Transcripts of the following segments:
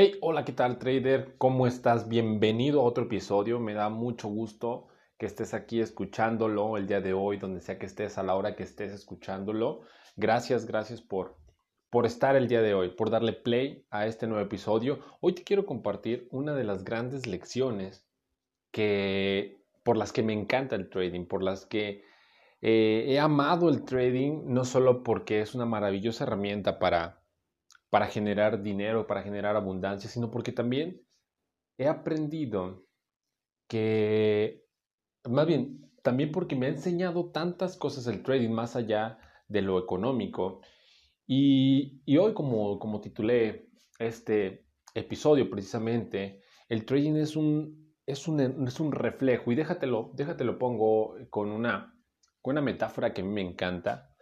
Hey, hola, ¿qué tal trader? ¿Cómo estás? Bienvenido a otro episodio. Me da mucho gusto que estés aquí escuchándolo el día de hoy, donde sea que estés, a la hora que estés escuchándolo. Gracias, gracias por, por estar el día de hoy, por darle play a este nuevo episodio. Hoy te quiero compartir una de las grandes lecciones que, por las que me encanta el trading, por las que eh, he amado el trading, no solo porque es una maravillosa herramienta para para generar dinero, para generar abundancia, sino porque también he aprendido que, más bien, también porque me ha enseñado tantas cosas el trading más allá de lo económico. Y, hoy, como, como titulé este episodio precisamente, el trading es un, es un, es un reflejo, y déjatelo, déjatelo pongo con una, con una metáfora que a mí me encanta.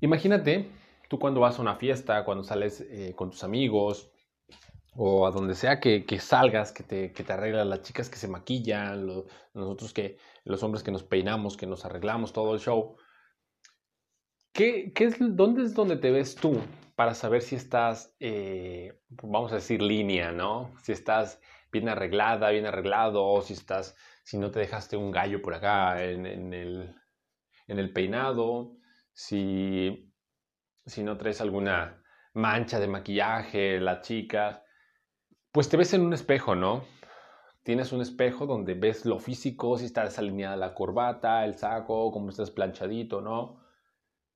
Imagínate tú cuando vas a una fiesta, cuando sales eh, con tus amigos o a donde sea que, salgas, que te, que te arreglan las chicas que se maquillan, nosotros que, los hombres que nos peinamos, que nos arreglamos todo el show. ¿Qué, qué es, ¿Dónde es donde te ves tú para saber si estás, eh, vamos a decir, línea, ¿no? Si estás bien arreglada, bien arreglado, o si estás, si no te dejaste un gallo por acá en, en, el, en el peinado, si si no traes alguna mancha de maquillaje, la chica, pues te ves en un espejo, ¿no? Tienes un espejo donde ves lo físico, si está desalineada la corbata, el saco, cómo estás planchadito, ¿no?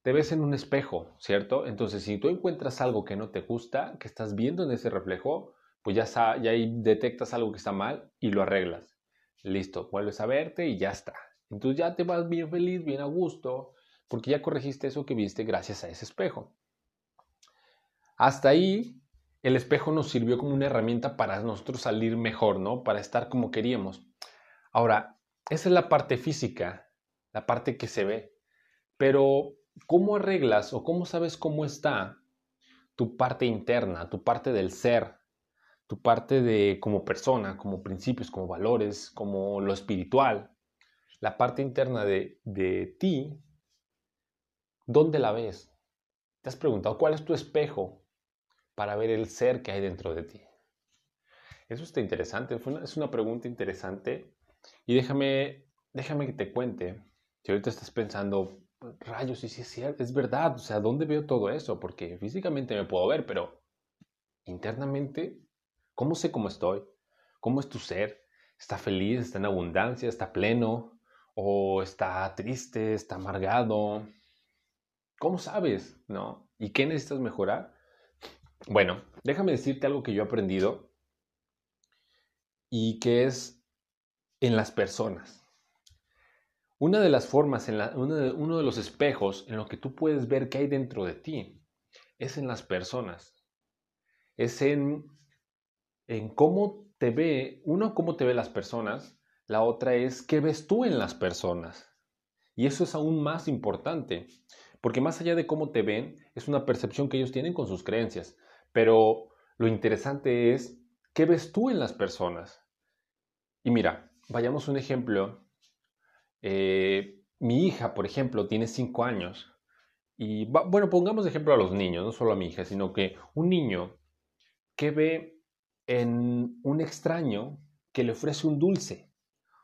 Te ves en un espejo, ¿cierto? Entonces, si tú encuentras algo que no te gusta, que estás viendo en ese reflejo, pues ya, ya ahí detectas algo que está mal y lo arreglas. Listo, vuelves a verte y ya está. Entonces ya te vas bien feliz, bien a gusto, porque ya corregiste eso que viste gracias a ese espejo. Hasta ahí, el espejo nos sirvió como una herramienta para nosotros salir mejor, ¿no? Para estar como queríamos. Ahora, esa es la parte física, la parte que se ve. Pero, ¿cómo arreglas o cómo sabes cómo está tu parte interna, tu parte del ser, tu parte de como persona, como principios, como valores, como lo espiritual? La parte interna de, de ti ¿Dónde la ves? ¿Te has preguntado cuál es tu espejo para ver el ser que hay dentro de ti? Eso está interesante, es una pregunta interesante. Y déjame, déjame que te cuente, si ahorita estás pensando, rayos, sí, sí es es verdad, o sea, ¿dónde veo todo eso? Porque físicamente me puedo ver, pero internamente, ¿cómo sé cómo estoy? ¿Cómo es tu ser? ¿Está feliz? ¿Está en abundancia? ¿Está pleno? ¿O está triste? ¿Está amargado? ¿Cómo sabes? ¿No? ¿Y qué necesitas mejorar? Bueno, déjame decirte algo que yo he aprendido y que es en las personas. Una de las formas, en uno, de, uno, de, los espejos en lo que tú puedes ver qué hay dentro de ti es en las personas. Es en, en cómo te ve, uno, cómo te ve las personas, la otra es qué ves tú en las personas. Y eso es aún más importante. Porque más allá de cómo te ven, es una percepción que ellos tienen con sus creencias. Pero lo interesante es, ¿qué ves tú en las personas? Y mira, vayamos un ejemplo. Eh, mi hija, por ejemplo, tiene 5 años. Y bueno, pongamos de ejemplo a los niños, no solo a mi hija, sino que un niño que ve en un extraño que le ofrece un dulce.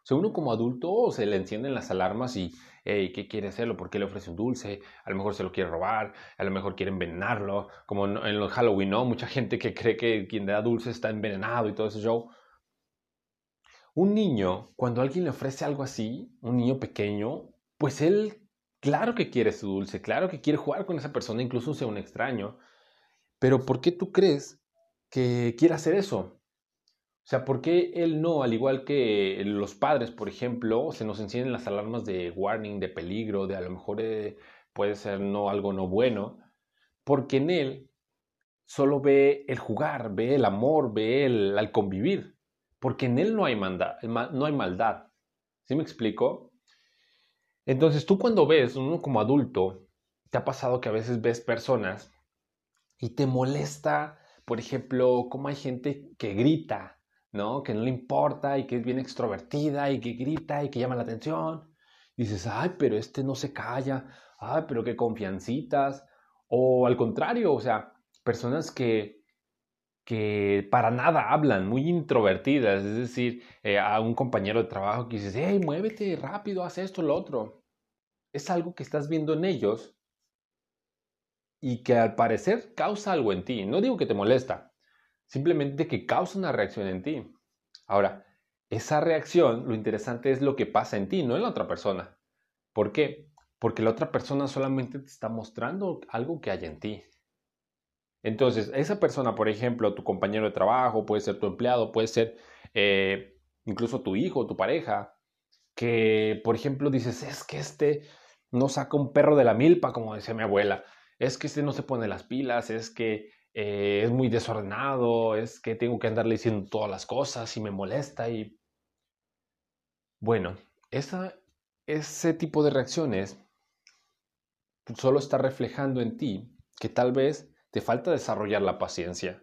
O sea, uno como adulto se le encienden las alarmas y hey, ¿qué quiere hacerlo? ¿Por qué le ofrece un dulce? A lo mejor se lo quiere robar, a lo mejor quiere envenenarlo, como en, en Halloween, ¿no? Mucha gente que cree que quien da dulce está envenenado y todo ese show. Un niño, cuando alguien le ofrece algo así, un niño pequeño, pues él, claro que quiere su dulce, claro que quiere jugar con esa persona, incluso sea un extraño. Pero ¿por qué tú crees que quiere hacer eso? O sea, ¿por qué él no, al igual que los padres, por ejemplo, se nos encienden las alarmas de warning, de peligro, de a lo mejor eh, puede ser no algo no bueno? Porque en él solo ve el jugar, ve el amor, ve el al convivir, porque en él no hay, maldad, no hay maldad. ¿Sí me explico? Entonces tú cuando ves, uno como adulto, te ha pasado que a veces ves personas y te molesta, por ejemplo, cómo hay gente que grita, ¿no? Que no le importa y que es bien extrovertida y que grita y que llama la atención. dices, ay, pero este no se calla, ay, pero qué confiancitas. O al contrario, o sea, personas que, que para nada hablan, muy introvertidas, es decir, eh, a un compañero de trabajo que dices, hey, muévete rápido, haz esto, lo otro. Es algo que estás viendo en ellos y que al parecer causa algo en ti. No digo que te molesta, simplemente que causa una reacción en ti. Ahora, esa reacción, lo interesante es lo que pasa en ti, no en la otra persona. ¿Por qué? Porque la otra persona solamente te está mostrando algo que hay en ti. Entonces, esa persona, por ejemplo, tu compañero de trabajo, puede ser tu empleado, puede ser eh, incluso tu hijo, tu pareja, que, por ejemplo, dices, es que este no saca un perro de la milpa, como decía mi abuela, es que este no se pone las pilas, es que eh, es muy desordenado, es que tengo que andarle diciendo todas las cosas y me molesta y... Bueno, esa, ese tipo de reacciones solo está reflejando en ti que tal vez te falta desarrollar la paciencia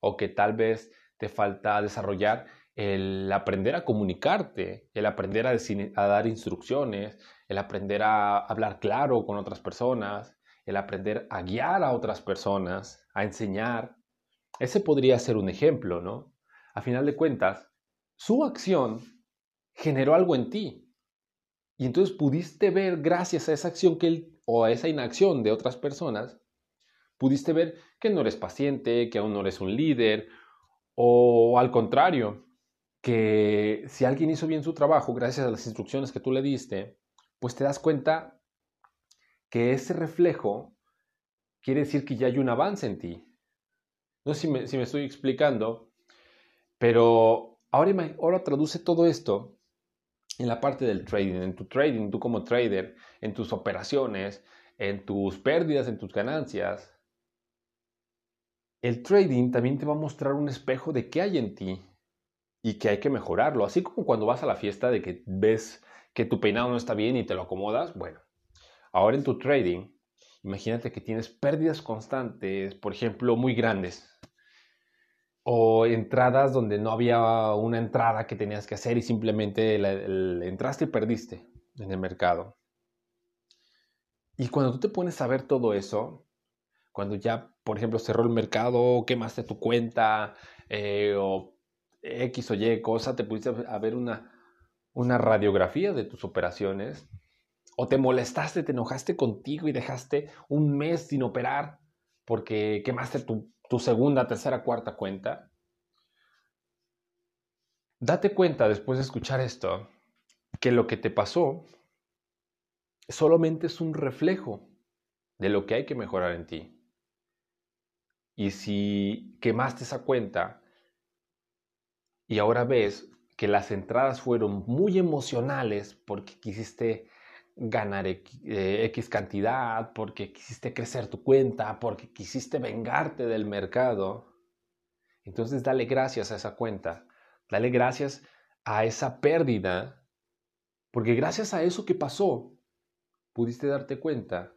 o que tal vez te falta desarrollar el aprender a comunicarte, el aprender a, a, dar instrucciones, el aprender a hablar claro con otras personas, el aprender a guiar a otras personas, a enseñar. Ese podría ser un ejemplo, ¿no? A final de cuentas, su acción generó algo en ti. Y entonces pudiste ver, gracias a esa acción o a esa inacción de otras personas, pudiste ver que no eres paciente, que aún no eres un líder, o al contrario, que si alguien hizo bien su trabajo gracias a las instrucciones que tú le diste, pues te das cuenta que ese reflejo quiere decir que ya hay un avance en ti. No sé si me, estoy explicando, pero ahora, ahora traduce todo esto en la parte del trading, en tu trading, tú como trader, en tus operaciones, en tus pérdidas, en tus ganancias, el trading también te va a mostrar un espejo de qué hay en ti y que hay que mejorarlo. Así como cuando vas a la fiesta de que ves que tu peinado no está bien y te lo acomodas, bueno, ahora en tu trading, imagínate que tienes pérdidas constantes, por ejemplo, muy grandes, o entradas donde no había una entrada que tenías que hacer y simplemente entraste y perdiste en el mercado. Y cuando tú te pones a ver todo eso, cuando ya, por ejemplo, cerró el mercado, quemaste tu cuenta eh, o X o Y cosa, te pudiste a ver una, una radiografía de tus operaciones o te molestaste, te enojaste contigo y dejaste un mes sin operar porque quemaste tu, segunda, tercera, cuarta cuenta. Date cuenta después de escuchar esto que lo que te pasó solamente es un reflejo de lo que hay que mejorar en ti. Y si quemaste esa cuenta y ahora ves que las entradas fueron muy emocionales porque quisiste ganar X, eh, cantidad, porque quisiste crecer tu cuenta, porque quisiste vengarte del mercado, entonces dale gracias a esa cuenta, dale gracias a esa pérdida, porque gracias a eso que pasó, pudiste darte cuenta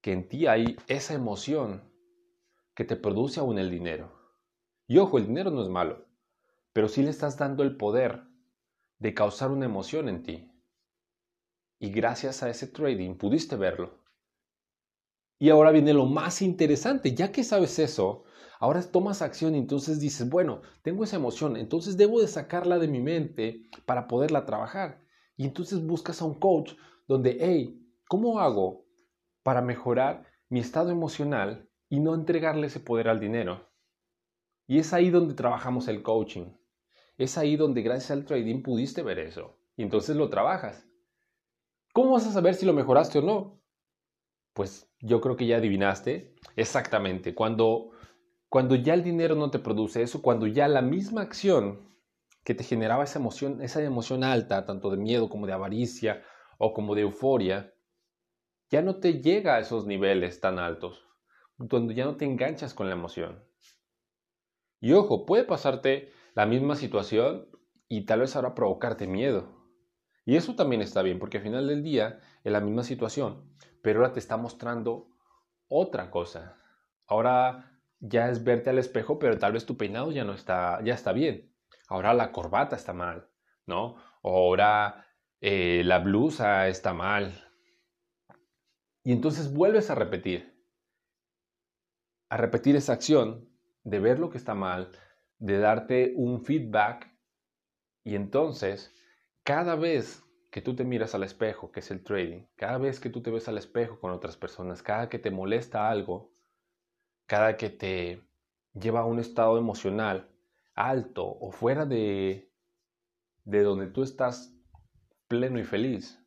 que en ti hay esa emoción que te produce aún el dinero. Y ojo, el dinero no es malo, pero sí le estás dando el poder de causar una emoción en ti. Y gracias a ese trading pudiste verlo. Y ahora viene lo más interesante, ya que sabes eso, ahora tomas acción y entonces dices, bueno, tengo esa emoción, entonces debo de sacarla de mi mente para poderla trabajar. Y entonces buscas a un coach donde, hey, ¿cómo hago para mejorar mi estado emocional y no entregarle ese poder al dinero. Y es ahí donde trabajamos el coaching. Es ahí donde gracias al trading pudiste ver eso. Y entonces lo trabajas. ¿Cómo vas a saber si lo mejoraste o no? Pues yo creo que ya adivinaste. Exactamente. Cuando, cuando ya el dinero no te produce eso, cuando ya la misma acción que te generaba esa emoción, esa emoción alta, tanto de miedo como de avaricia o como de euforia, ya no te llega a esos niveles tan altos donde ya no te enganchas con la emoción. Y ojo, puede pasarte la misma situación y tal vez ahora provocarte miedo. Y eso también está bien, porque al final del día es la misma situación, pero ahora te está mostrando otra cosa. Ahora ya es verte al espejo, pero tal vez tu peinado ya no está, ya está bien. Ahora la corbata está mal, ¿no? Ahora eh, la blusa está mal. Y entonces vuelves a repetir a repetir esa acción de ver lo que está mal, de darte un feedback y entonces cada vez que tú te miras al espejo, que es el trading, cada vez que tú te ves al espejo con otras personas, cada que te molesta algo, cada que te lleva a un estado emocional alto o fuera de, de donde tú estás pleno y feliz,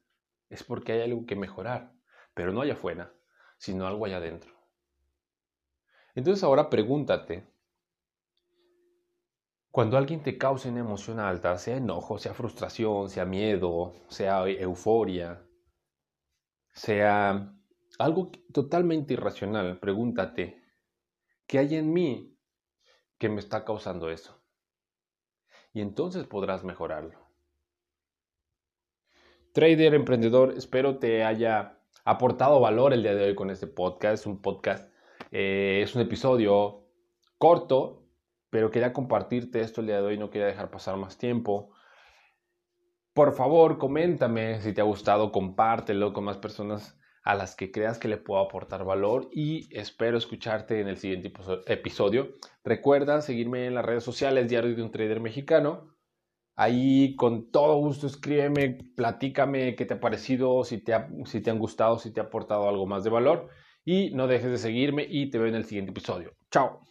es porque hay algo que mejorar, pero no allá afuera, sino algo allá adentro. Entonces ahora pregúntate, cuando alguien te causa una emoción alta, sea enojo, sea frustración, sea miedo, sea euforia, sea algo totalmente irracional, pregúntate, ¿qué hay en mí que me está causando eso? Y entonces podrás mejorarlo. Trader, emprendedor, espero te haya aportado valor el día de hoy con este podcast. Es un podcast, eh, es un episodio corto, pero quería compartirte esto el día de hoy, no quería dejar pasar más tiempo. Por favor, coméntame si te ha gustado, compártelo con más personas a las que creas que le puedo aportar valor y espero escucharte en el siguiente episodio. Recuerda seguirme en las redes sociales Diario de un Trader Mexicano. Ahí con todo gusto escríbeme, platícame qué te ha parecido, si te, si te han gustado, si te ha aportado algo más de valor. Y no dejes de seguirme y te veo en el siguiente episodio. Chao.